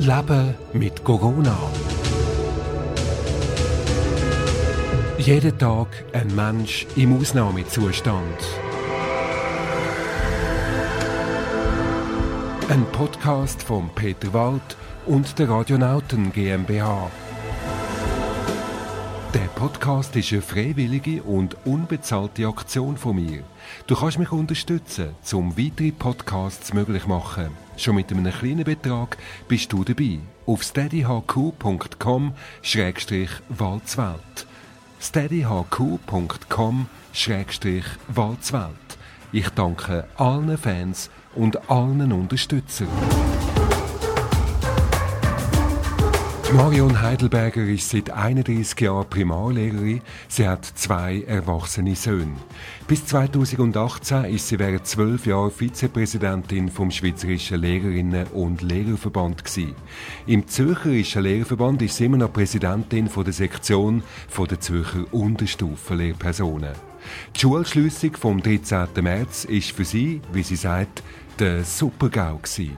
Leben mit Corona. Jeden Tag ein Mensch im Ausnahmezustand. Ein Podcast von Peter Wald und der Radionauten GmbH. Der Podcast ist eine freiwillige und unbezahlte Aktion von mir. Du kannst mich unterstützen, um weitere Podcasts möglich zu machen. Schon mit einem kleinen Betrag bist du dabei. Auf steadyhq.com-walzwelt. steadyhq.com-walzwelt. Ich danke allen Fans und allen Unterstützern. Marion Heidelberger ist seit 31 Jahren Primarlehrerin. Sie hat zwei erwachsene Söhne. Bis 2018 ist sie während zwölf Jahren Vizepräsidentin vom Schweizerischen Lehrerinnen- und Lehrerverband gewesen. Im Zürcherischen Lehrerverband ist sie immer noch Präsidentin von der Sektion der Zürcher Unterstufenlehrpersonen. Die Schulschliessung vom 13. März ist für sie, wie sie sagt, der Supergau gewesen.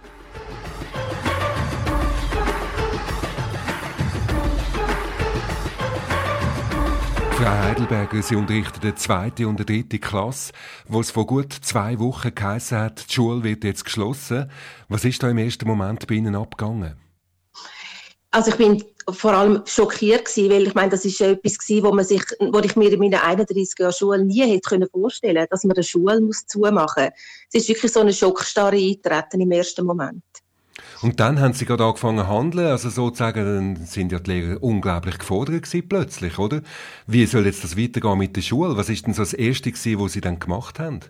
Frau Heidelberger, Sie unterrichten die zweite und die dritte Klasse, wo es vor gut zwei Wochen geheißen hat, die Schule wird jetzt geschlossen. Was ist da im ersten Moment bei Ihnen abgegangen? Also ich bin vor allem schockiert gewesen, weil ich meine, das ist etwas gewesen, wo man sich, wo ich mir in meinen 31 Jahren Schule nie hätte können vorstellen, dass man eine Schule muss zumachen. Es ist wirklich so eine Schockstarre eintreten im ersten Moment. Und dann haben sie gerade angefangen zu handeln, also sozusagen, dann sind ja die Lehrer unglaublich gefordert gewesen, plötzlich, oder? Wie soll jetzt das weitergehen mit der Schule? Was ist denn so das Erste gewesen, was sie dann gemacht haben?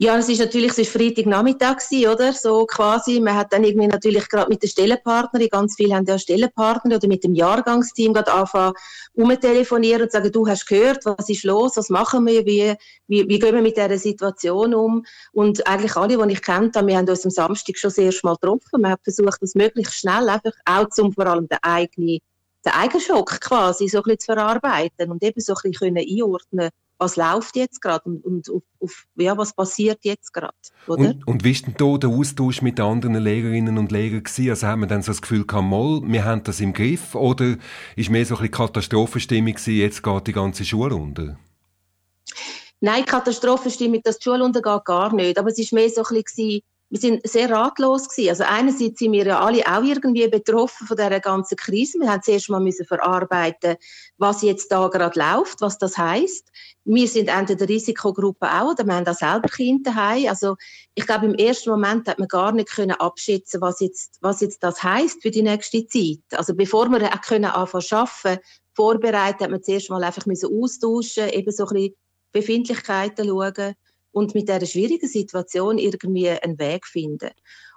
Ja, es ist natürlich, es ist Freitagnachmittag oder? So quasi. Man hat dann irgendwie natürlich gerade mit den Stellenpartnern, ganz viele haben ja Stellenpartner oder mit dem Jahrgangsteam gerade anfangen, umtelefonieren und sagen, du hast gehört, was ist los, was machen wir, wie, wie, wie gehen wir mit dieser Situation um? Und eigentlich alle, die ich kennt wir haben uns am Samstag schon erste Mal getroffen. Man hat versucht, das möglichst schnell einfach auch zum vor allem den eigenen, den eigenen Schock quasi so ein bisschen zu verarbeiten und eben so ein bisschen einordnen was läuft jetzt gerade und, und auf, auf, ja, was passiert jetzt gerade. Und, und wie ist denn da der Austausch mit anderen Lehrerinnen und Lehrern gewesen? Also haben wir dann so das Gefühl gehabt, mal, wir haben das im Griff oder ist mehr so ein bisschen Katastrophenstimmung gewesen, jetzt geht die ganze Schule unter? Nein, Katastrophenstimmung, dass die Schule untergeht, gar nicht. Aber es ist mehr so ein bisschen wir sind sehr ratlos gewesen. Also einerseits sind wir ja alle auch irgendwie betroffen von dieser ganzen Krise. Wir haben zuerst mal müssen verarbeiten, was jetzt da gerade läuft, was das heißt. Wir sind entweder der Risikogruppe auch oder wir haben da selber Kinder daheim. Also ich glaube, im ersten Moment hat man gar nicht können abschätzen, was jetzt, was jetzt das heißt für die nächste Zeit. Also bevor wir auch können anfangen zu arbeiten, vorbereiten, hat man zuerst mal einfach müssen austauschen, eben so ein bisschen Befindlichkeiten schauen und mit dieser schwierigen Situation irgendwie einen Weg finden.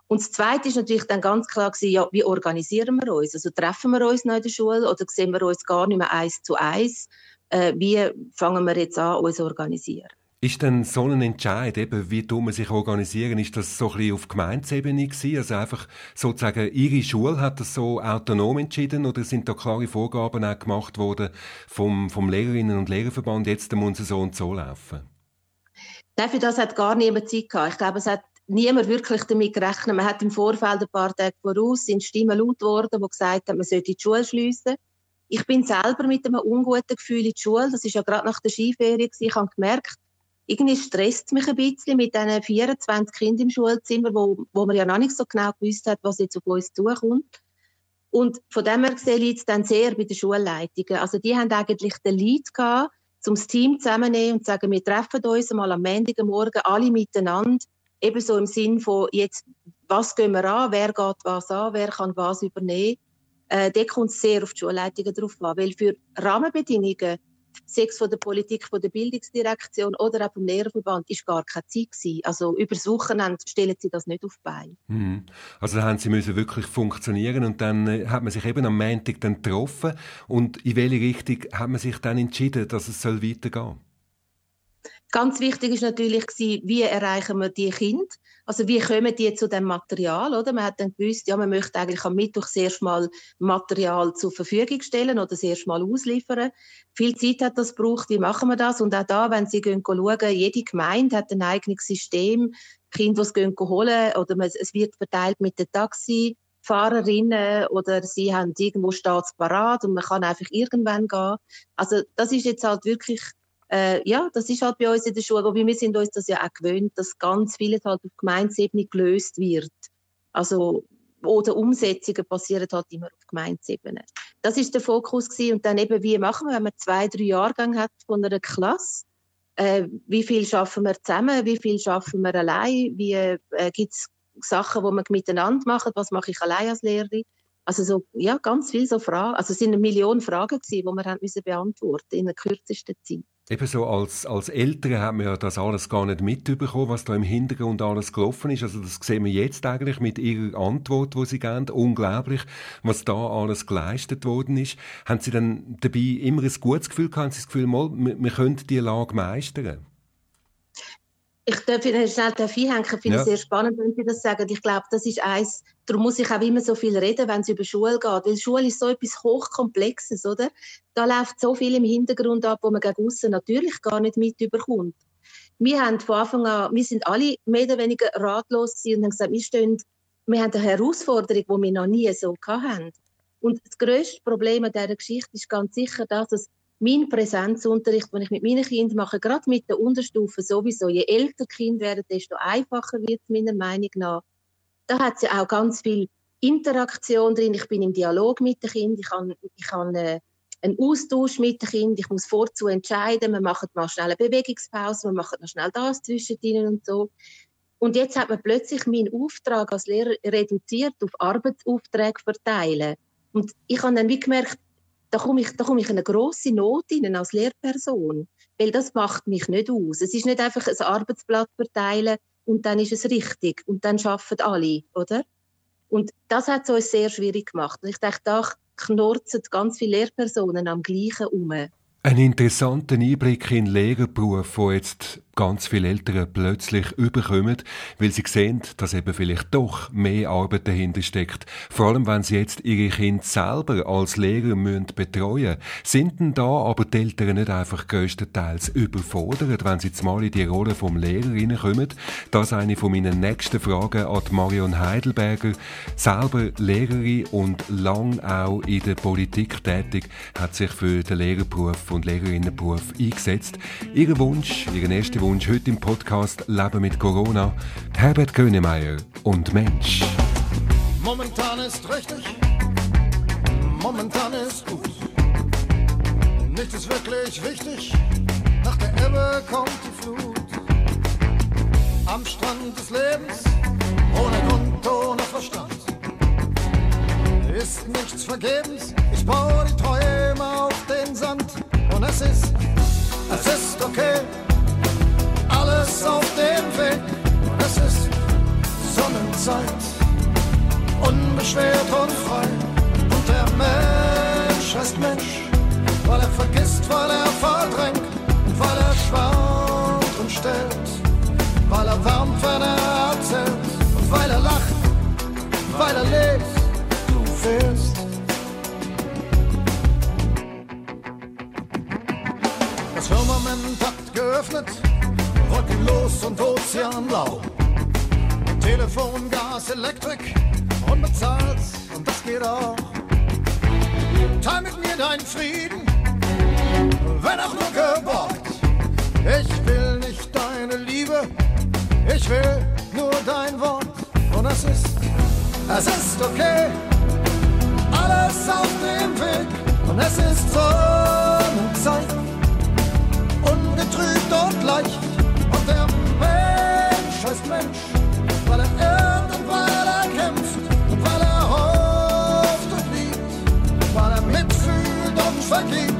Und das Zweite ist natürlich dann ganz klar gewesen, ja, wie organisieren wir uns? Also treffen wir uns noch in der Schule oder sehen wir uns gar nicht mehr eins zu eins? Äh, wie fangen wir jetzt an, uns zu organisieren? Ist denn so ein Entscheid, eben, wie wir sich organisieren, ist das so ein bisschen auf Gemeinsebene gewesen? Also einfach sozusagen, Ihre Schule hat das so autonom entschieden oder sind da klare Vorgaben auch gemacht worden vom, vom Lehrerinnen- und Lehrerverband, jetzt muss es so und so laufen? Nein, für das hat gar niemand Zeit gehabt. Ich glaube, es hat niemand wirklich damit gerechnet. Man hat im Vorfeld ein paar Tage voraus sind Stimmen laut geworden, die gesagt haben, man sollte die Schule schliessen. Ich bin selber mit einem unguten Gefühl in die Schule. Das ist ja gerade nach der Skiferie. Ich habe gemerkt, irgendwie stresst es mich ein bisschen mit diesen 24 Kindern im Schulzimmer, wo, wo man ja noch nicht so genau gewusst hat, was jetzt auf uns zukommt. Und von dem her gesehen liegt es dann sehr bei den Schulleitungen. Also die haben eigentlich den Lead gehabt, zum Team zusammennehmen und sagen, wir treffen uns mal am Montagmorgen alle miteinander, ebenso im Sinn von jetzt, was gehen wir an, wer geht was an, wer kann was übernehmen. Äh, da kommt es sehr auf die Schulleitungen drauf an, weil für Rahmenbedingungen sechs von der Politik, von der Bildungsdirektion oder auch vom Lehrerverband ist gar keine Zeit gewesen. Also übers Wochenende stellen sie das nicht auf die Beine. Mhm. Also da haben sie müssen wirklich funktionieren und dann äh, hat man sich eben am Montag dann getroffen und in welche Richtung hat man sich dann entschieden, dass es soll weitergehen soll? Ganz wichtig ist natürlich wie erreichen wir die Kinder? Also wie kommen die zu dem Material, oder? Man hat dann gewusst, ja, man möchte eigentlich am Mittwoch das Mal Material zur Verfügung stellen oder das erste Mal ausliefern. Viel Zeit hat das gebraucht, wie machen wir das? Und auch da, wenn Sie gehen schauen, jede Gemeinde hat ein eigenes System, Kinder, die es gehen holen, oder es wird verteilt mit dem Taxi, Fahrerinnen oder sie haben irgendwo staatsparat und man kann einfach irgendwann gehen. Also das ist jetzt halt wirklich, äh, ja, das ist halt bei uns in der Schule, aber wir sind uns das ja auch gewöhnt, dass ganz vieles halt auf Gemeinsebene gelöst wird. Also oder Umsetzungen passieren halt immer auf Gemeinsebene. Das ist der Fokus gewesen. und dann eben wie machen wir, wenn man zwei, drei Jahrgänge hat von einer Klasse, äh, wie viel schaffen wir zusammen, wie viel schaffen wir allein, wie äh, gibt es Sachen, die man miteinander macht, was mache ich allein als Lehrerin. Also so, ja, ganz viele so Fragen. Also es sind eine Million Fragen gewesen, die wir haben müssen beantworten in der kürzesten Zeit. Eben so als, als Eltern haben wir ja das alles gar nicht mitbekommen, was da im Hintergrund alles gelaufen ist. Also das sehen wir jetzt eigentlich mit ihrer Antwort, wo sie geben. Unglaublich, was da alles geleistet worden ist. Haben Sie dann dabei immer ein gutes Gefühl gehabt? Haben Sie das Gefühl, mal, wir, wir können die Lage meistern? Ich darf Ihnen schnell einhängen, ich finde es ja. sehr spannend, wenn Sie das sagen. Ich glaube, das ist eins, darum muss ich auch immer so viel reden, wenn es über Schule geht, weil Schule ist so etwas Hochkomplexes, oder? Da läuft so viel im Hintergrund ab, wo man gegen aussen natürlich gar nicht mit überkommt. Wir haben von Anfang an, wir sind alle mehr oder weniger ratlos und haben gesagt, wir stehen, wir haben eine Herausforderung, die wir noch nie so hatten. Und das grösste Problem an dieser Geschichte ist ganz sicher das, dass mein Präsenzunterricht, den ich mit meinen Kindern mache, gerade mit der Unterstufe sowieso, je älter Kinder werden, desto einfacher wird es meiner Meinung nach. Da hat es ja auch ganz viel Interaktion drin. Ich bin im Dialog mit den Kindern, ich habe, ich habe äh, einen Austausch mit den Kindern, ich muss vorzu entscheiden, wir machen mal schnell eine Bewegungspause, wir machen noch schnell das zwischen und so. Und jetzt hat man plötzlich meinen Auftrag als Lehrer reduziert auf Arbeitsaufträge verteilen. Und ich habe dann wie gemerkt, da komme ich, da ich in eine grosse Not hinein als Lehrperson. Weil das macht mich nicht aus. Es ist nicht einfach ein Arbeitsblatt verteilen und dann ist es richtig und dann schaffen alle, oder? Und das hat es uns sehr schwierig gemacht. Und ich denke, da knurzen ganz viele Lehrpersonen am Gleichen um. Ein interessanter Einblick in den Lehrerberuf, wo jetzt ganz viele Eltern plötzlich überkommen, weil sie sehen, dass eben vielleicht doch mehr Arbeit dahinter steckt. Vor allem, wenn sie jetzt ihre Kinder selber als Lehrer müssen betreuen Sind denn da aber die Eltern nicht einfach größtenteils überfordert, wenn sie jetzt mal in die Rolle vom Lehrer reinkommen? Das ist eine von meinen nächsten Fragen an Marion Heidelberger. Selber Lehrerin und lang auch in der Politik tätig, hat sich für den Lehrerberuf und Lehrerinnenberuf eingesetzt. Ihr Wunsch, ihren ersten Wunsch Wunsch heute im Podcast Leben mit Corona. Herbert Grönemeyer und Mensch. Momentan ist richtig, momentan ist gut. Nichts ist wirklich wichtig, nach der Ebbe kommt die Flut. Am Strand des Lebens, ohne Grund, ohne Verstand. Ist nichts vergebens, ich baue die Träume auf den Sand. Und es ist, es ist okay alles auf dem Weg. Es ist Sonnenzeit, unbeschwert und frei. Und der Mensch heißt Mensch, weil er vergisst, weil er verdrängt, weil er schwankt und stellt, weil er wärmt, wenn er erzählt, und weil er lacht, weil er lebt, du fehlst. Das Firmament hat geöffnet wolkenlos und ozeanblau. Telefon, Gas, Elektrik, unbezahlt und das geht auch. Teil mit mir deinen Frieden, wenn auch nur geborgt. Ich will nicht deine Liebe, ich will nur dein Wort. Und es ist, es ist okay, alles auf dem Weg. Und es ist Sonnenzeit, ungetrübt und leicht mitfühlt und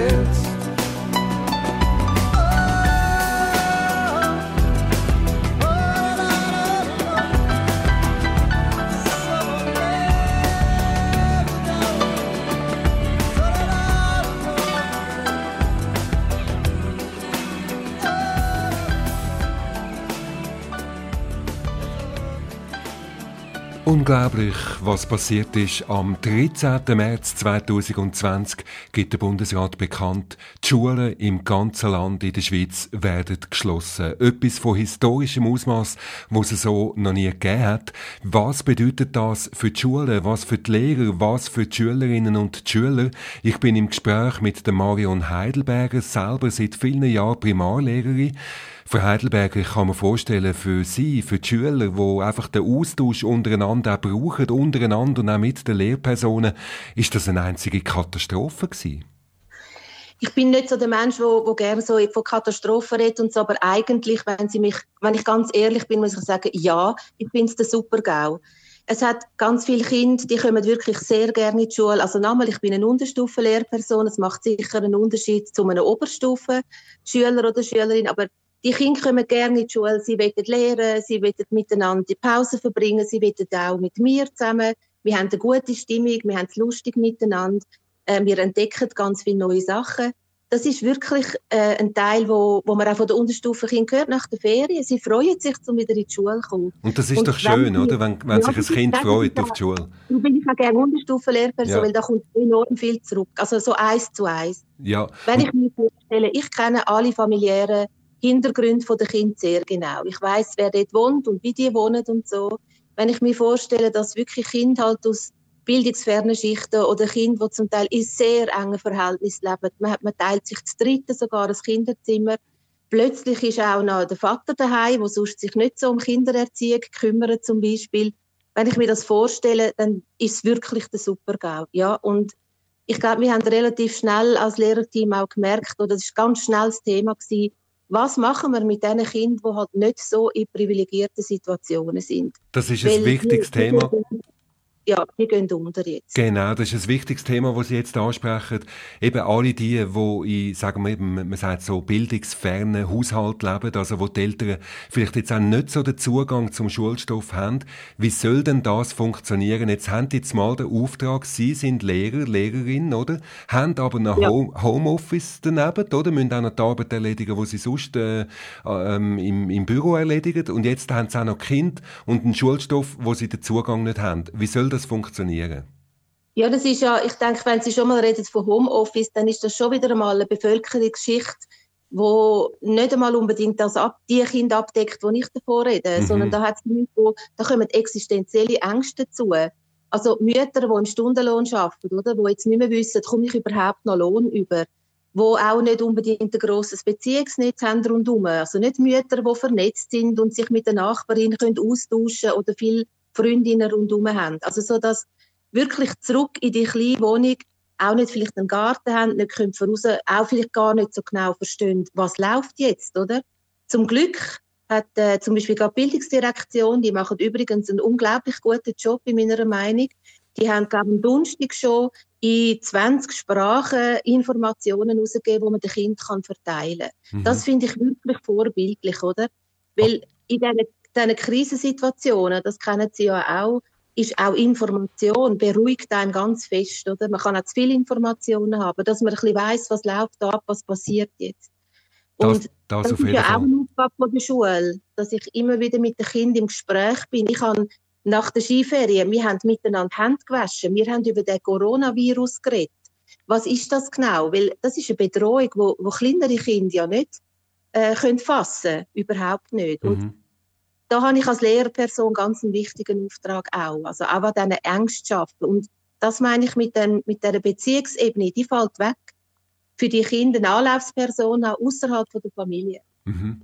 faces Unglaublich, was passiert ist. Am 13. März 2020 gibt der Bundesrat bekannt, die Schulen im ganzen Land in der Schweiz werden geschlossen. Etwas von historischem Ausmaß, was es so noch nie gegeben hat. Was bedeutet das für die Schulen, was für die Lehrer, was für die Schülerinnen und die Schüler? Ich bin im Gespräch mit der Marion Heidelberger, selber seit vielen Jahren Primarlehrerin. Frau Heidelberger, ich kann mir vorstellen, für Sie, für die Schüler, die einfach den Austausch untereinander auch brauchen, untereinander und auch mit den Lehrpersonen, ist das eine einzige Katastrophe gewesen? ich bin nicht so der Mensch, der, der gerne so von Katastrophen redet und so, aber eigentlich, wenn Sie mich, wenn ich ganz ehrlich bin, muss ich sagen, ja, ich es der Super-GAU. Es hat ganz viele Kinder, die kommen wirklich sehr gerne in die Schule. Also nochmal, ich bin eine Unterstufenlehrperson, es macht sicher einen Unterschied zu einem Oberstufen-Schüler oder Schülerin, aber die Kinder kommen gerne in die Schule, sie wollen lernen, sie wollen miteinander die Pause verbringen, sie wollen auch mit mir zusammen. Wir haben eine gute Stimmung, wir haben es lustig miteinander, äh, wir entdecken ganz viele neue Sachen. Das ist wirklich äh, ein Teil, wo, wo man auch von der Unterstufe gehört nach der Ferien. Sie freuen sich, um wieder in die Schule zu kommen. Und das ist Und doch schön, wenn, oder? Wenn, wenn ja, sich ein Kind freut auf die Schule. Da bin ich auch gerne Unterstufenlehrperson, ja. weil da kommt enorm viel zurück. Also so eins zu eins. Ja. Wenn ich mir vorstelle, ich kenne alle familiären Hintergründe der Kinder sehr genau. Ich weiß, wer dort wohnt und wie die wohnen und so. Wenn ich mir vorstelle, dass wirklich Kinder halt aus bildungsfernen Schichten oder Kinder, die zum Teil in sehr engen Verhältnissen leben, man, man teilt sich zu dritten sogar ein Kinderzimmer. Plötzlich ist auch noch der Vater daheim, der sonst sich nicht so um Kindererziehung kümmert zum Beispiel. Wenn ich mir das vorstelle, dann ist es wirklich der Supergau. Ja, und ich glaube, wir haben relativ schnell als Lehrerteam auch gemerkt, oder das ist ganz schnell das Thema gewesen, was machen wir mit den Kindern, die halt nicht so in privilegierten Situationen sind. Das ist ein wichtiges Thema ja, die gehen unter jetzt. Genau, das ist ein wichtiges Thema, das Sie jetzt ansprechen. Eben alle die, die in, sagen wir man sagt so, bildungsfernen Haushalt leben, also wo die Eltern vielleicht jetzt auch nicht so den Zugang zum Schulstoff haben. Wie soll denn das funktionieren? Jetzt haben die jetzt mal den Auftrag, Sie sind Lehrer, Lehrerin, oder? Haben aber noch ja. Home Homeoffice daneben, oder? Müssen auch noch die Arbeit erledigen, die sie sonst äh, ähm, im, im Büro erledigen. Und jetzt haben sie auch noch Kind und einen Schulstoff, wo sie den Zugang nicht haben. Wie soll das funktionieren? Ja, das ist ja, ich denke, wenn Sie schon mal reden von Homeoffice, dann ist das schon wieder einmal eine Bevölkerungsschicht, wo nicht einmal unbedingt das ab, die Kinder abdeckt, die ich davor rede, mhm. sondern da, hat's Leute, wo, da kommen existenzielle Ängste dazu. Also Mütter, die im Stundenlohn arbeiten, oder, die jetzt nicht mehr wissen, komme ich überhaupt noch Lohn über, wo auch nicht unbedingt ein grosses Beziehungsnetz haben rundherum. Also nicht Mütter, die vernetzt sind und sich mit den Nachbarinnen können austauschen oder viel Freundinnen rundherum haben. Also so, dass wirklich zurück in die kleine Wohnung auch nicht vielleicht einen Garten haben, nicht können voraus, auch vielleicht gar nicht so genau verstehen, was läuft jetzt, oder? Zum Glück hat äh, zum Beispiel die Bildungsdirektion, die machen übrigens einen unglaublich guten Job in meiner Meinung. Die haben, glaube ich, am Donnerstag schon in 20 Sprachen Informationen herausgegeben, die man den Kindern verteilen kann. Mhm. Das finde ich wirklich vorbildlich, oder? Weil in diesen diesen Krisensituationen, das kennen Sie ja auch, ist auch Information, beruhigt einen ganz fest. Oder? Man kann auch zu viele Informationen haben, dass man ein bisschen weiss, was läuft ab, was passiert jetzt. Und das, das, das ist ja Fall. auch eine Aufgabe von der Schule, dass ich immer wieder mit den Kindern im Gespräch bin. Ich habe nach der Skiferien, wir haben miteinander Hände gewaschen, wir haben über den Coronavirus geredet. Was ist das genau? Weil das ist eine Bedrohung, wo, wo kleinere Kinder ja nicht äh, können fassen, überhaupt nicht. Mhm. Und da habe ich als Lehrperson ganz einen wichtigen Auftrag auch, also auch an diesen Ängsten schaffen. Und das meine ich mit, dem, mit dieser Beziehungsebene, die fällt weg. Für die Kinder eine Anlaufperson auch außerhalb der Familie. Mhm.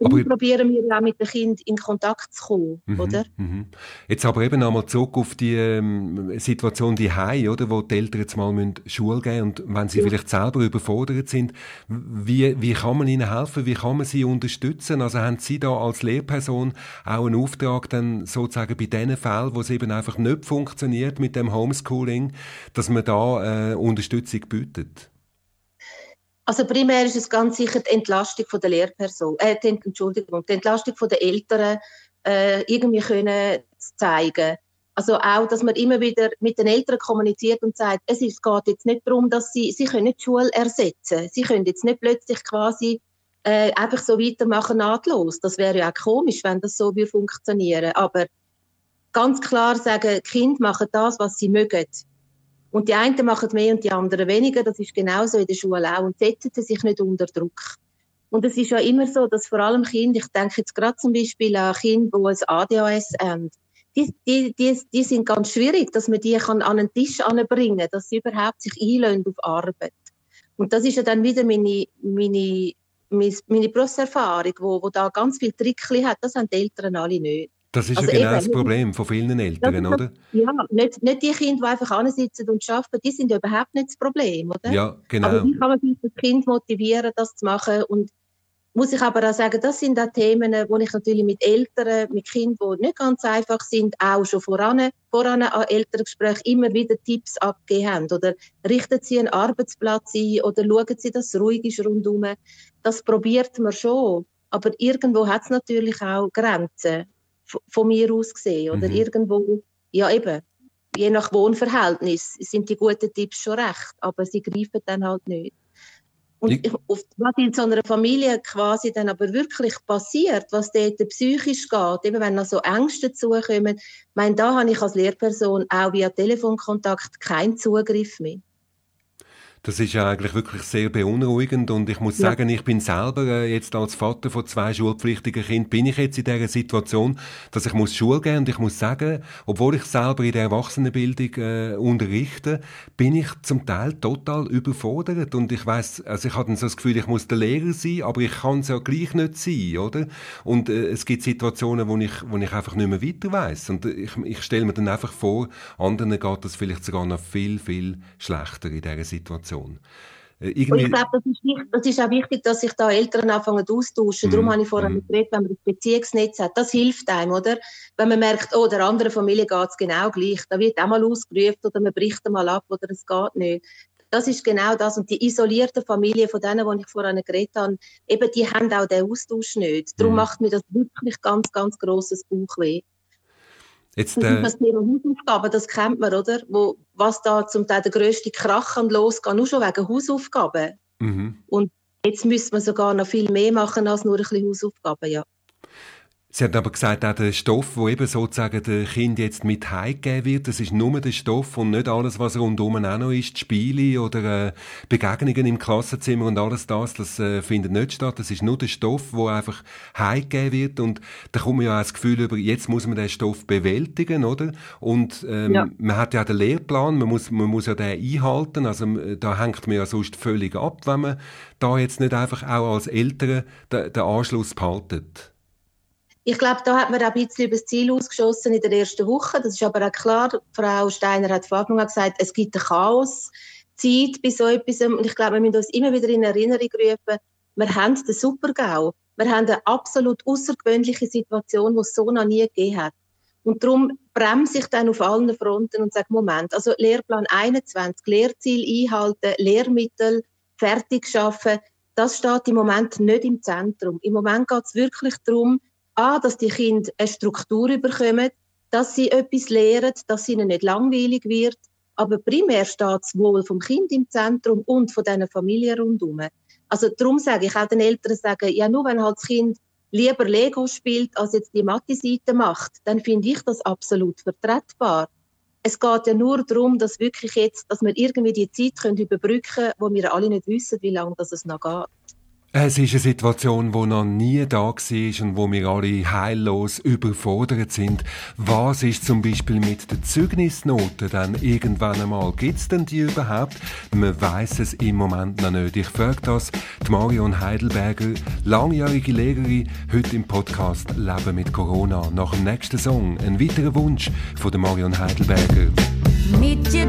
Aber probieren wir auch mit dem Kind in Kontakt zu kommen, mhm, oder? Mhm. Jetzt aber eben einmal zurück auf die ähm, Situation die Hause, oder, wo die Eltern jetzt mal müssen Schule gehen und wenn sie ja. vielleicht selber überfordert sind, wie, wie kann man ihnen helfen? Wie kann man sie unterstützen? Also haben Sie da als Lehrperson auch einen Auftrag dann sozusagen bei den Fällen, wo es eben einfach nicht funktioniert mit dem Homeschooling, dass man da äh, Unterstützung bietet? Also primär ist es ganz sicher die Entlastung von der Lehrperson, äh, die, Entschuldigung, die Entlastung von der Eltern äh, irgendwie können zeigen. Also auch, dass man immer wieder mit den Eltern kommuniziert und sagt, es ist, geht jetzt nicht darum, dass sie, sie können die Schule ersetzen. Sie können jetzt nicht plötzlich quasi äh, einfach so weitermachen nahtlos. Das wäre ja auch komisch, wenn das so würde funktionieren. Aber ganz klar sagen, Kind machen das, was sie mögen. Und die einen machen mehr und die anderen weniger. Das ist genauso in der Schule auch. Und setzen sich nicht unter Druck. Und es ist ja immer so, dass vor allem Kinder, ich denke jetzt gerade zum Beispiel an Kinder, die ein ADHS haben, die, die, die, die sind ganz schwierig, dass man die kann an einen Tisch anbringen kann, dass sie überhaupt sich einlösen auf Arbeit. Und das ist ja dann wieder meine, meine, meine, meine Berufserfahrung, wo, wo da ganz viel Trickli hat. Das haben die Eltern alle nicht. Das ist also ja genau eben, das Problem von vielen Eltern, oder? Ja, nicht, nicht die Kinder, die einfach ansitzen und arbeiten, die sind ja überhaupt nicht das Problem, oder? Ja, genau. Aber wie kann man das Kind motivieren, das zu machen? Und muss ich aber auch sagen, das sind auch Themen, wo ich natürlich mit Eltern, mit Kindern, die nicht ganz einfach sind, auch schon voran, voran an Elterngesprächen immer wieder Tipps abgegeben haben. Oder richten sie einen Arbeitsplatz ein oder schauen sie, dass es ruhig ist rundherum. Das probiert man schon. Aber irgendwo hat es natürlich auch Grenzen von mir aus gesehen. Oder mhm. irgendwo, ja eben, je nach Wohnverhältnis sind die guten Tipps schon recht, aber sie greifen dann halt nicht. Und was in so einer Familie quasi dann aber wirklich passiert, was dort psychisch geht, eben wenn noch so Ängste dazukommen, ich meine, da habe ich als Lehrperson auch via Telefonkontakt keinen Zugriff mehr. Das ist ja eigentlich wirklich sehr beunruhigend und ich muss ja. sagen, ich bin selber äh, jetzt als Vater von zwei schulpflichtigen Kindern, bin ich jetzt in dieser Situation, dass ich muss Schule gehen und ich muss sagen, obwohl ich selber in der Erwachsenenbildung äh, unterrichte, bin ich zum Teil total überfordert und ich weiß, also ich hatte so das Gefühl, ich muss der Lehrer sein, aber ich kann es ja gleich nicht sein, oder? Und äh, es gibt Situationen, wo ich, wo ich einfach nicht mehr weiter weiß und ich, ich stelle mir dann einfach vor, anderen geht das vielleicht sogar noch viel, viel schlechter in dieser Situation. Situation. Äh, ich glaube, das ist, das ist auch wichtig, dass sich da Eltern anfangen austauschen. Mm. Darum habe ich vorhin mm. geredet, wenn man ein Beziehungsnetz hat. Das hilft einem, oder? Wenn man merkt, oh, der anderen Familie geht es genau gleich. Da wird auch mal ausgerufen oder man bricht mal ab oder es geht nicht. Das ist genau das. Und die isolierten Familien von denen, die ich vorhin geredet habe, eben, die haben auch den Austausch nicht. Darum mm. macht mir das wirklich ganz, ganz grosses Bauchweh. Jetzt, äh, das Thema Hausaufgaben, das kennt man, oder? Wo, was da zum Teil der grösste Krach und losgeht, nur schon wegen Hausaufgaben. Mhm. Und jetzt müsste man sogar noch viel mehr machen als nur ein bisschen Hausaufgaben, ja. Sie haben aber gesagt, auch der Stoff, der eben sozusagen der Kind jetzt mit heimgegeben wird, das ist nur der Stoff und nicht alles, was rundum auch noch ist, Spiele oder äh, Begegnungen im Klassenzimmer und alles das, das äh, findet nicht statt. Das ist nur der Stoff, der einfach heimgegeben wird und da kommt man ja auch das Gefühl über, jetzt muss man den Stoff bewältigen, oder? Und ähm, ja. man hat ja den Lehrplan, man muss, man muss ja den einhalten, also da hängt man ja sonst völlig ab, wenn man da jetzt nicht einfach auch als Eltern den, den Anschluss behaltet. Ich glaube, da hat man auch ein bisschen über das Ziel ausgeschossen in der ersten Woche. Das ist aber auch klar. Frau Steiner hat vor Anfang gesagt, es gibt ein Chaos. Zeit bei so etwas. Und ich glaube, wir müssen uns immer wieder in Erinnerung rufen, wir haben den Supergau. Wir haben eine absolut außergewöhnliche Situation, die es so noch nie gegeben hat. Und darum bremse ich dann auf allen Fronten und sage, Moment, also Lehrplan 21, Lehrziel einhalten, Lehrmittel fertig schaffen, das steht im Moment nicht im Zentrum. Im Moment geht es wirklich darum, A, dass die Kinder eine Struktur bekommen, dass sie etwas lernen, dass ihnen nicht langweilig wird. Aber primär steht das Wohl vom Kind im Zentrum und von diesen Familie rundherum. Also darum sage ich auch den Eltern sagen, ja nur wenn halt das Kind lieber Lego spielt, als jetzt die Mathe-Seite macht, dann finde ich das absolut vertretbar. Es geht ja nur darum, dass wirklich jetzt, dass wir irgendwie die Zeit können überbrücken können, wo wir alle nicht wissen, wie lange das es noch geht. Es ist eine Situation, die noch nie da war und wo wir alle heillos überfordert sind. Was ist zum Beispiel mit den Zeugnisnoten dann irgendwann einmal? Gibt es denn die überhaupt? Man weiß es im Moment noch nicht. Ich frage das die Marion Heidelberger, langjährige Lehrerin, heute im Podcast Leben mit Corona. Nach dem nächsten Song ein weiterer Wunsch von der Marion Heidelberger. Meet you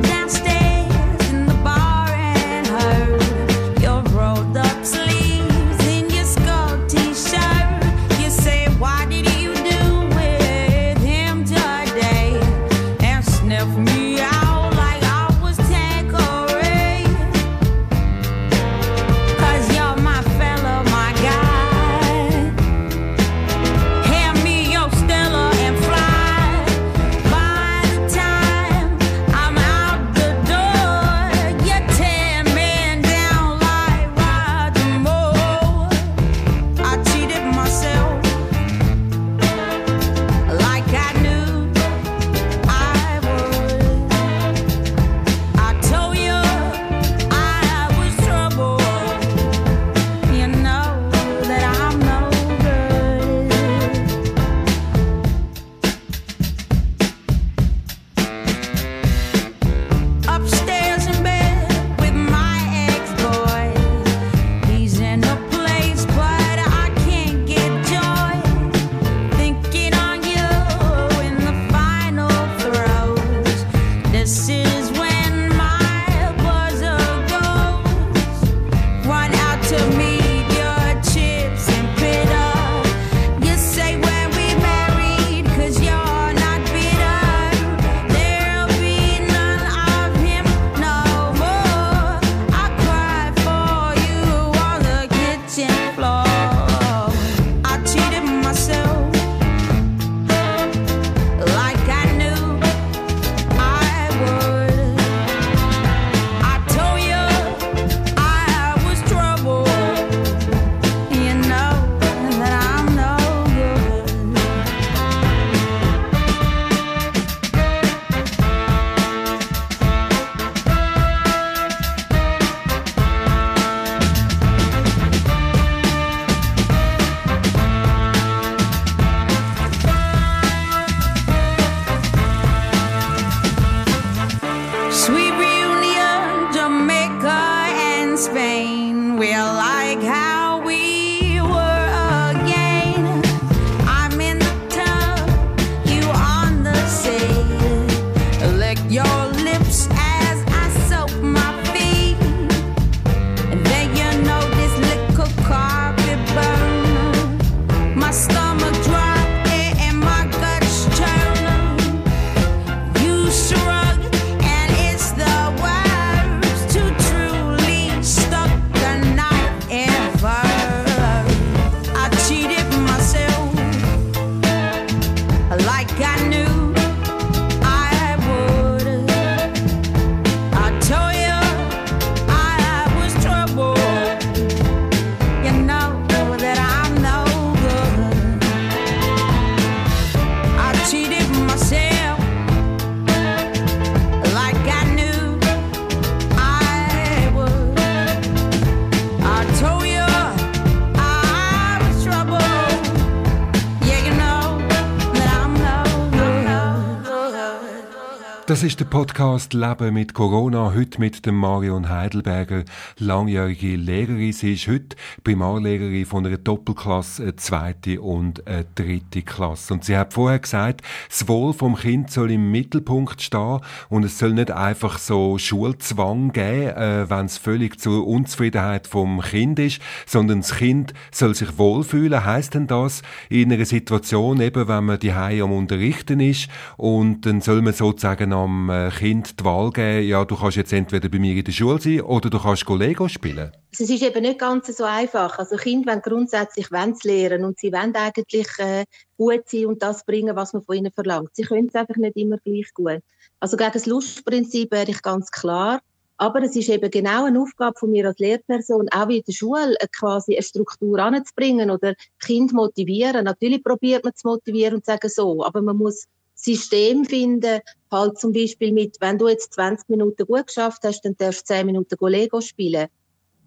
Das ist der Podcast Leben mit Corona. Heute mit dem Marion Heidelberger, langjährige Lehrerin. Sie ist heute Primarlehrerin von einer Doppelklasse, eine zweite und eine dritte Klasse. Und sie hat vorher gesagt, das Wohl vom Kind soll im Mittelpunkt stehen und es soll nicht einfach so Schulzwang geben, äh, wenn es völlig zur Unzufriedenheit vom Kind ist, sondern das Kind soll sich wohlfühlen. Heißt denn das in einer Situation eben, wenn man die am Unterrichten ist und dann soll man sozusagen am äh, Kind die Wahl geben, ja, du kannst jetzt entweder bei mir in der Schule sein oder du kannst Lego spielen? Es ist eben nicht ganz so einfach. Also Kinder wollen grundsätzlich wollen lernen und sie wollen eigentlich äh, gut sein und das bringen, was man von ihnen verlangt. Sie können es einfach nicht immer gleich gut. Also gegen das Lustprinzip wäre ich ganz klar. Aber es ist eben genau eine Aufgabe von mir als Lehrperson, auch in der Schule äh, quasi eine Struktur anzubringen oder Kind motivieren. Natürlich probiert man zu motivieren und zu sagen so, aber man muss System finden, halt zum Beispiel mit, wenn du jetzt 20 Minuten gut geschafft hast, dann darfst du 10 Minuten Lego spielen.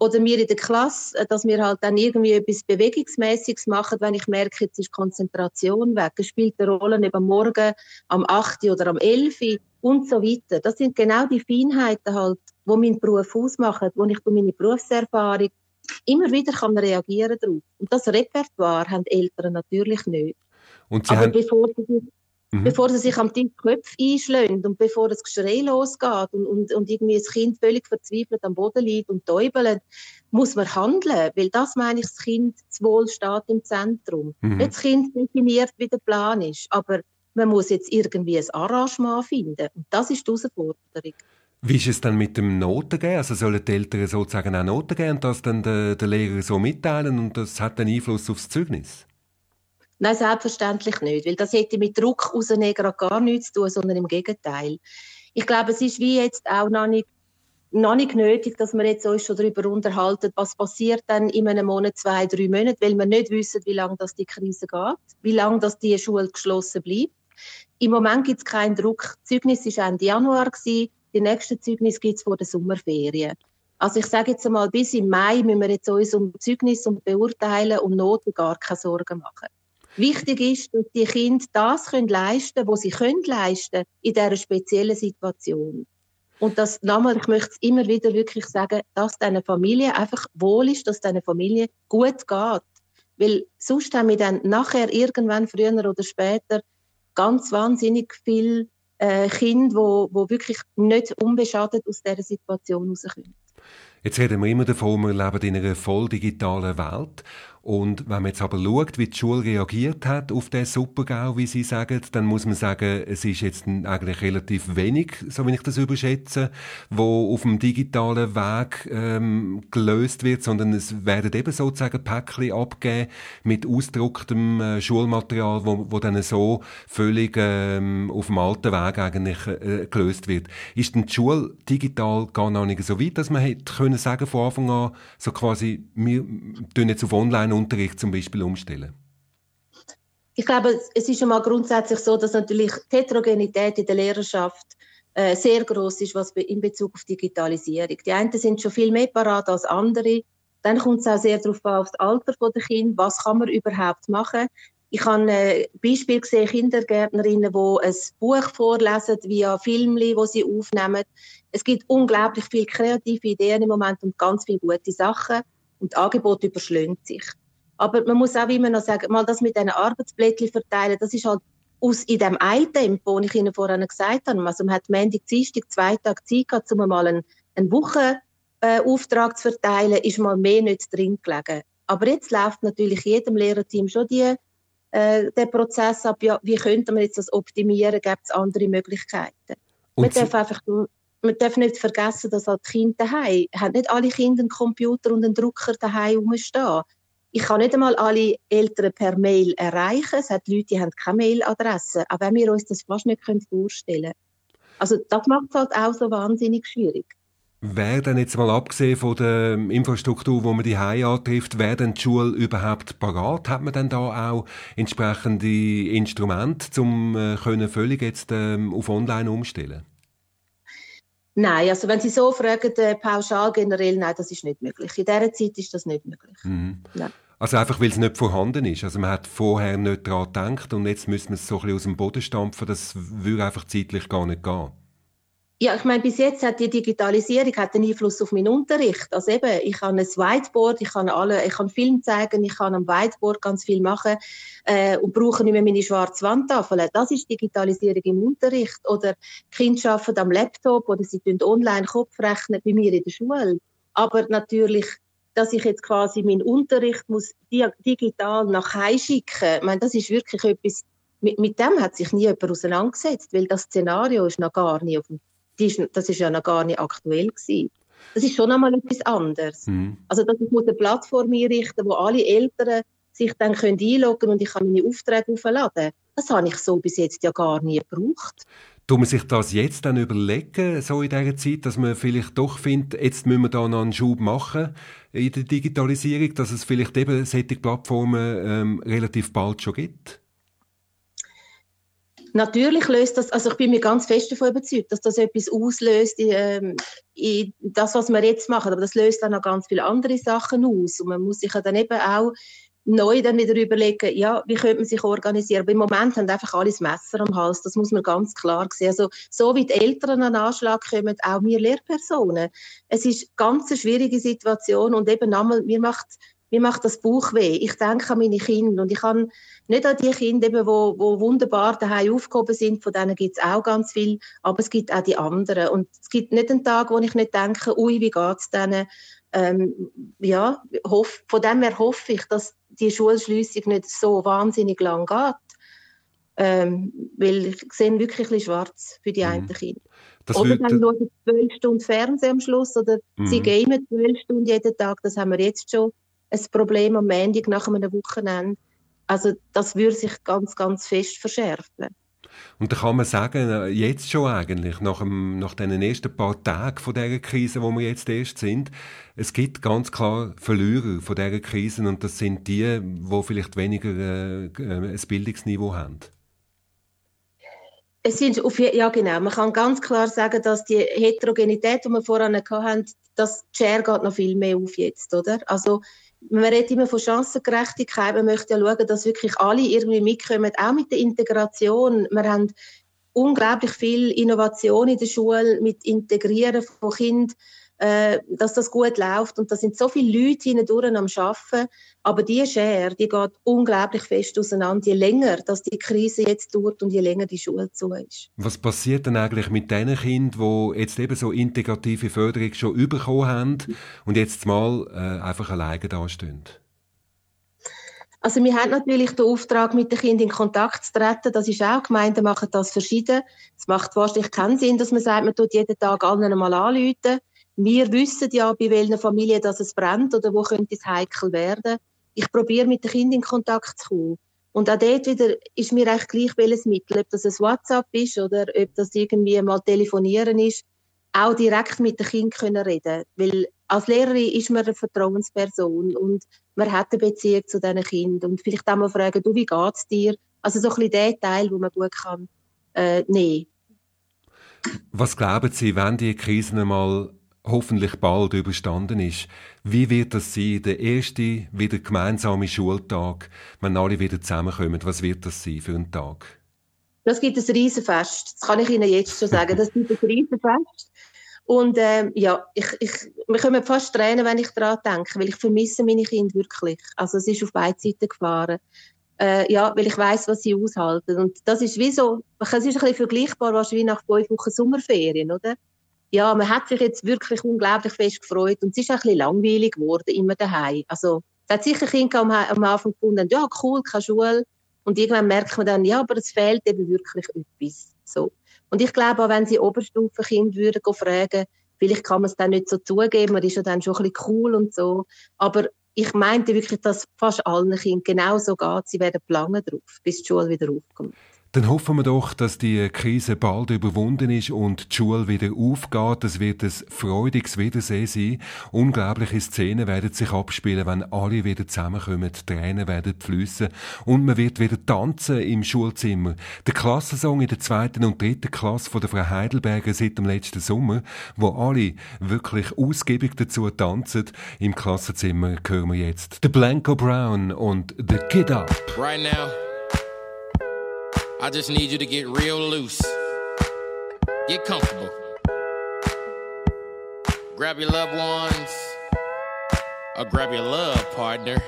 Oder wir in der Klasse, äh, dass wir halt dann irgendwie etwas Bewegungsmäßiges machen, wenn ich merke, jetzt ist Konzentration weg. Es spielt eine Rolle eben morgen am 8. oder am 11. und so weiter. Das sind genau die Feinheiten halt, wo mein Beruf ausmacht, wo ich durch meine Berufserfahrung immer wieder kann reagieren darauf. Und das Repertoire haben Eltern natürlich nicht. Und Sie Aber haben... bevor sie, mhm. bevor sie sich am Tisch Köpfe einschlägt und bevor das Geschrei losgeht und, und, und irgendwie das Kind völlig verzweifelt am Boden liegt und täubelt, muss man handeln, weil das meine ich, das Kind, das Wohl steht im Zentrum. Mhm. Nicht das Kind definiert, wie der Plan ist, aber man muss jetzt irgendwie ein Arrangement finden. Und das ist die Herausforderung. Wie ist es dann mit dem Notengeben? Also sollen die Eltern sozusagen auch Noten geben und das dann der, der Lehrer so mitteilen und das hat einen Einfluss aufs Zeugnis? Nein, selbstverständlich nicht, weil das hätte mit Druck rausnehmen gar nichts zu tun, sondern im Gegenteil. Ich glaube, es ist wie jetzt auch noch nicht, noch nicht nötig, dass wir jetzt uns schon darüber unterhalten, was passiert dann in einem Monat, zwei, drei Monaten, weil wir nicht wissen, wie lange das die Krise geht, wie lange das die Schule geschlossen bleibt. Im Moment gibt es keinen Druck. Das Zeugnis war Ende Januar. Die nächsten Zeugnis gibt es vor der Sommerferien. Also ich sage jetzt einmal, bis im Mai müssen wir jetzt uns um Zeugnis und Beurteilen und Noten gar keine Sorgen machen. Wichtig ist, dass die Kinder das können leisten was sie können leisten in dieser speziellen Situation. Und das, nochmal, ich möchte es immer wieder wirklich sagen, dass deine Familie einfach wohl ist, dass deine Familie gut geht. Weil sonst haben wir dann nachher irgendwann, früher oder später, ganz wahnsinnig viele äh, Kinder, wo, wo wirklich nicht unbeschadet aus dieser Situation rauskommen. Jetzt reden wir immer davon, wir leben in einer voll digitalen Welt. Und wenn man jetzt aber schaut, wie die Schule reagiert hat auf den Supergau, wie Sie sagen, dann muss man sagen, es ist jetzt eigentlich relativ wenig, so wie ich das überschätze, wo auf dem digitalen Weg ähm, gelöst wird, sondern es werden eben sozusagen Päckchen abgegeben mit ausgedrucktem äh, Schulmaterial, wo, wo dann so völlig ähm, auf dem alten Weg eigentlich äh, gelöst wird. Ist denn die Schule digital gar noch nicht so weit, dass man hätte können sagen von Anfang an, so quasi, wir tun jetzt auf Online Unterricht zum Beispiel umstellen? Ich glaube, es ist schon mal grundsätzlich so, dass natürlich die Heterogenität in der Lehrerschaft äh, sehr groß ist, was in Bezug auf Digitalisierung. Die einen sind schon viel mehr parat als andere. Dann kommt es auch sehr darauf an, auf das Alter der Kinder. Was kann man überhaupt machen? Ich habe ein Beispiel gesehen, Kindergärtnerinnen, die ein Buch vorlesen via Filmli, wo sie aufnehmen. Es gibt unglaublich viele kreative Ideen im Moment und ganz viele gute Sachen und das Angebot überschlägt sich. Aber man muss auch immer noch sagen, mal das mit diesen Arbeitsblättchen verteilen, das ist halt aus in dem Tempo, das ich Ihnen vorhin gesagt habe. Also man hat Montag, Dienstag, zwei Tage Zeit gehabt, um mal einen, einen Wochenauftrag äh, zu verteilen, ist mal mehr nicht drin gelegen. Aber jetzt läuft natürlich jedem Lehrerteam schon die, äh, der Prozess ab, ja, wie könnte man jetzt das optimieren, gibt es andere Möglichkeiten. Und man darf einfach man darf nicht vergessen, dass halt die Kinder daheim, haben nicht alle Kinder einen Computer und einen Drucker daheim rumstehen. Ich kann nicht einmal alle Eltern per Mail erreichen. Es hat Leute, die haben keine Mailadresse. Auch wenn wir uns das fast nicht vorstellen können. Also das macht es halt auch so wahnsinnig schwierig. Wäre denn jetzt mal abgesehen von der Infrastruktur, wo man die Hause antrifft, wäre denn die Schule überhaupt parat? Hat man denn da auch entsprechende Instrumente, um äh, können völlig jetzt ähm, auf Online umstellen? Nein, also wenn Sie so fragen, äh, pauschal generell, nein, das ist nicht möglich. In dieser Zeit ist das nicht möglich. Mhm. Also einfach, weil es nicht vorhanden ist. Also man hat vorher nicht daran gedacht und jetzt müssen wir es so ein bisschen aus dem Boden stampfen. Das würde einfach zeitlich gar nicht gehen. Ja, ich meine, bis jetzt hat die Digitalisierung hat einen Einfluss auf meinen Unterricht. Also eben, ich habe ein Whiteboard, ich kann alle, ich kann Film zeigen, ich kann am Whiteboard ganz viel machen äh, und brauche nicht mehr meine schwarze Wandtafel. Das ist Digitalisierung im Unterricht. Oder Kinder arbeiten am Laptop oder sie tun online Kopfrechnen bei mir in der Schule. Aber natürlich, dass ich jetzt quasi meinen Unterricht muss digital nach Hause schicken, ich meine, das ist wirklich etwas, mit, mit dem hat sich nie jemand auseinandergesetzt, weil das Szenario ist noch gar nicht auf dem ist, das ist ja noch gar nicht aktuell gewesen. Das ist schon einmal etwas anderes. Mhm. Also, dass ich eine Plattform einrichten wo alle Eltern sich dann können einloggen und ich kann meine Aufträge aufladen. Das habe ich so bis jetzt ja gar nie gebraucht. Tut man sich das jetzt dann überlegen, so in dieser Zeit, dass man vielleicht doch findet, jetzt müssen wir da noch einen Schub machen in der Digitalisierung, dass es vielleicht eben solche Plattformen ähm, relativ bald schon gibt? Natürlich löst das, also ich bin mir ganz fest davon überzeugt, dass das etwas auslöst in, ähm, in das, was wir jetzt machen. Aber das löst dann auch ganz viele andere Sachen aus. Und man muss sich dann eben auch neu dann wieder überlegen, ja, wie könnte man sich organisieren. Aber im Moment haben einfach alle das Messer am Hals. Das muss man ganz klar sehen. Also, so wie die Eltern an Anschlag kommen, auch wir Lehrpersonen. Es ist eine ganz schwierige Situation und eben einmal, mir macht mir macht das Buch weh. Ich denke an meine Kinder und ich kann nicht an die Kinder, eben, wo, wo wunderbar daheim aufgehoben sind, von denen gibt es auch ganz viel, aber es gibt auch die anderen. Und es gibt nicht einen Tag, wo ich nicht denke, ui, wie geht es denen? Ähm, ja, hoff, von dem her hoffe ich, dass die Schulschliessung nicht so wahnsinnig lang geht. Ähm, weil ich sehe wirklich ein schwarz für die mhm. einen Kinder. Das oder dann schauen sie zwölf Stunden Fernsehen am Schluss oder mhm. sie gamen zwölf Stunden jeden Tag. Das haben wir jetzt schon ein Problem am Montag nach einem Wochenende. Also das würde sich ganz, ganz fest verschärfen. Und da kann man sagen, äh, jetzt schon eigentlich, nach, dem, nach den ersten paar Tagen von dieser Krise, wo wir jetzt erst sind, es gibt ganz klar Verlierer von dieser Krise und das sind die, die vielleicht weniger äh, äh ein Bildungsniveau haben. Es sind auf, ja genau, man kann ganz klar sagen, dass die Heterogenität, die wir vorhin hatten, das Share geht noch viel mehr auf jetzt, oder? Also man redet immer von Chancengerechtigkeit, man möchte ja schauen, dass wirklich alle irgendwie mitkommen, auch mit der Integration. Wir haben unglaublich viel Innovation in der Schule mit Integrieren von Kindern äh, dass das gut läuft. Und da sind so viele Leute hindurch am Arbeiten. Aber die Schere, die geht unglaublich fest auseinander, je länger dass die Krise jetzt dauert und je länger die Schule zu ist. Was passiert denn eigentlich mit den Kindern, die jetzt eben so integrative Förderung schon bekommen haben und jetzt mal äh, einfach alleine dastehen? Also wir haben natürlich den Auftrag, mit den Kindern in Kontakt zu treten. Das ist auch, Gemeinden machen das verschieden. Es macht wahrscheinlich keinen Sinn, dass man sagt, man tut jeden Tag allen einmal anrufen. Wir wissen ja, bei welchen Familien dass es brennt oder wo könnte es heikel werden. Ich probiere mit den Kindern in Kontakt zu kommen. Und auch dort wieder ist mir echt gleich welches Mittel, ob das ein WhatsApp ist oder ob das irgendwie mal telefonieren ist, auch direkt mit den Kindern können reden Weil als Lehrerin ist man eine Vertrauensperson und man hat eine Beziehung zu diesen Kindern und vielleicht auch mal fragen, du, wie geht's dir? Also so ein bisschen der Teil, wo man gut kann äh, nehmen. Was glauben Sie, wenn die Krisen einmal hoffentlich bald überstanden ist, wie wird das sein, der erste wieder gemeinsame Schultag, wenn alle wieder zusammenkommen? Was wird das sein für ein Tag? Das gibt ein Riesenfest. Das kann ich Ihnen jetzt schon sagen. Das gibt ein Riesenfest. Und ähm, ja, ich, ich, wir können fast tränen, wenn ich daran denke, weil ich vermisse meine Kinder wirklich. Also es ist auf beide Seiten gefahren. Äh, ja, weil ich weiß, was sie aushalten. Und das ist wie so, es ist ein bisschen vergleichbar, wahrscheinlich nach fünf Wochen Sommerferien, oder? Ja, man hat sich jetzt wirklich unglaublich fest gefreut und es ist auch ein bisschen langweilig geworden, immer daheim. Also, es hat sicher Kinder am, am Anfang gefunden, ja, cool, keine Schule. Und irgendwann merkt man dann, ja, aber es fehlt eben wirklich etwas. So. Und ich glaube auch, wenn sie Oberstufenkind würden fragen, vielleicht kann man es dann nicht so zugeben, man ist ja dann schon ein bisschen cool und so. Aber ich meinte wirklich, dass fast allen Kindern genau so geht, sie werden planen drauf, bis die Schule wieder aufkommt. Dann hoffen wir doch, dass die Krise bald überwunden ist und die Schule wieder aufgeht. Es wird ein freudiges Wiedersehen sein. Unglaubliche Szenen werden sich abspielen, wenn alle wieder zusammenkommen. Tränen werden fließen und man wird wieder tanzen im Schulzimmer. Der Klassensong in der zweiten und dritten Klasse von der Frau Heidelberger seit dem letzten Sommer, wo alle wirklich ausgiebig dazu tanzen. Im Klassenzimmer hören wir jetzt The Blanco Brown und The Kid Up. Right now. I just need you to get real loose. Get comfortable. Grab your loved ones or grab your love partner.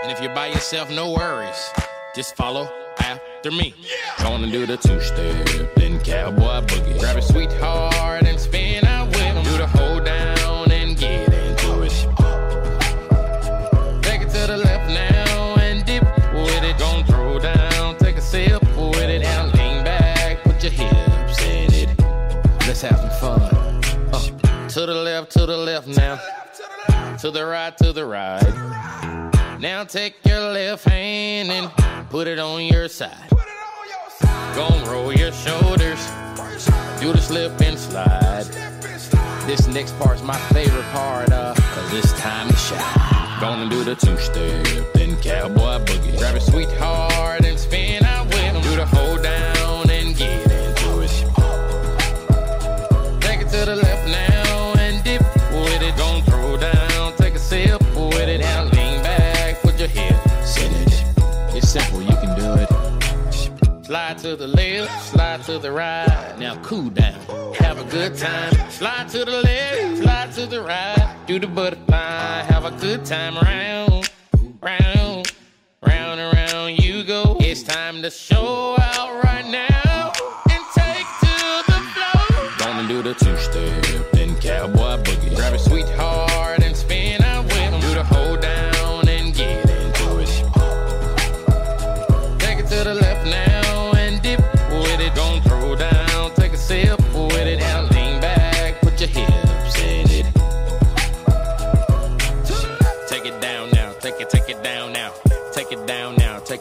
And if you're by yourself, no worries. Just follow after me. Yeah. Gonna do the two step, then cowboy boogie. Grab a sweetheart to the left, to the left now. To the right, to the right. Now take your left hand and put it on your side. Gon' roll your shoulders. Do the slip and slide. This next part's my favorite part, uh, cause it's time to shine. Gonna do the two step, then cowboy boogie. Grab a sweetheart Slide to the left, slide to the right. Now cool down, have a good time. Slide to the left, slide to the right. Do the butterfly, have a good time round, round, round and round you go. It's time to show out right now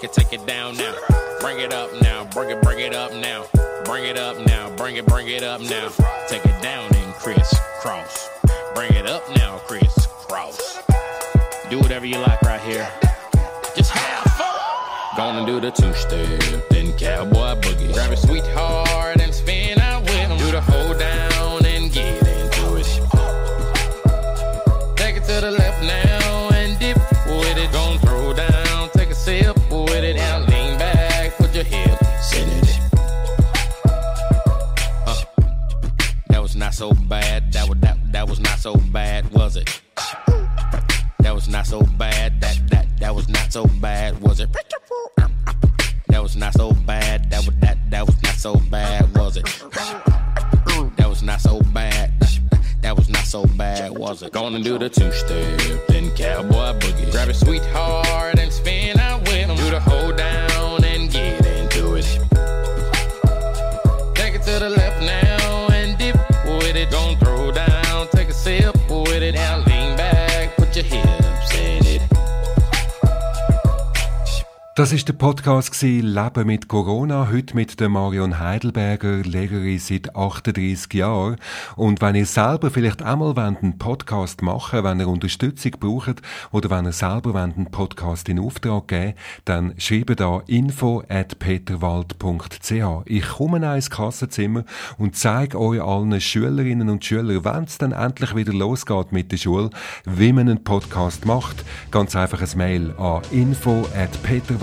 take it, take it down now. Bring it up now, bring it, bring it up now. Bring it up now, bring it, bring it up now. Take it down and crisscross. Bring it up now, crisscross. Do whatever you like right here. Just have fun. Gonna do the two step, then cowboy so bad, was it? That was not so bad. That that that was not so bad, was it? That was not so bad. That was that that was not so bad, was it? That was not so bad. That was not so bad, was it? Gonna do the two step, then cowboy boogie. Grab a sweetheart and spin out with him. Do the hold down Das ist der Podcast Leben mit Corona. Heute mit der Marion Heidelberger, Lehrerin seit 38 Jahren. Und wenn ihr selber vielleicht einmal einen Podcast machen wenn ihr Unterstützung braucht oder wenn ihr selber einen Podcast in Auftrag geben dann schreibe da info at peterwald.ch. Ich komme ins Klassenzimmer und zeige euch allen Schülerinnen und Schülern, wenn es dann endlich wieder losgeht mit der Schule, wie man einen Podcast macht. Ganz einfach ein Mail an info at peterwald.ch.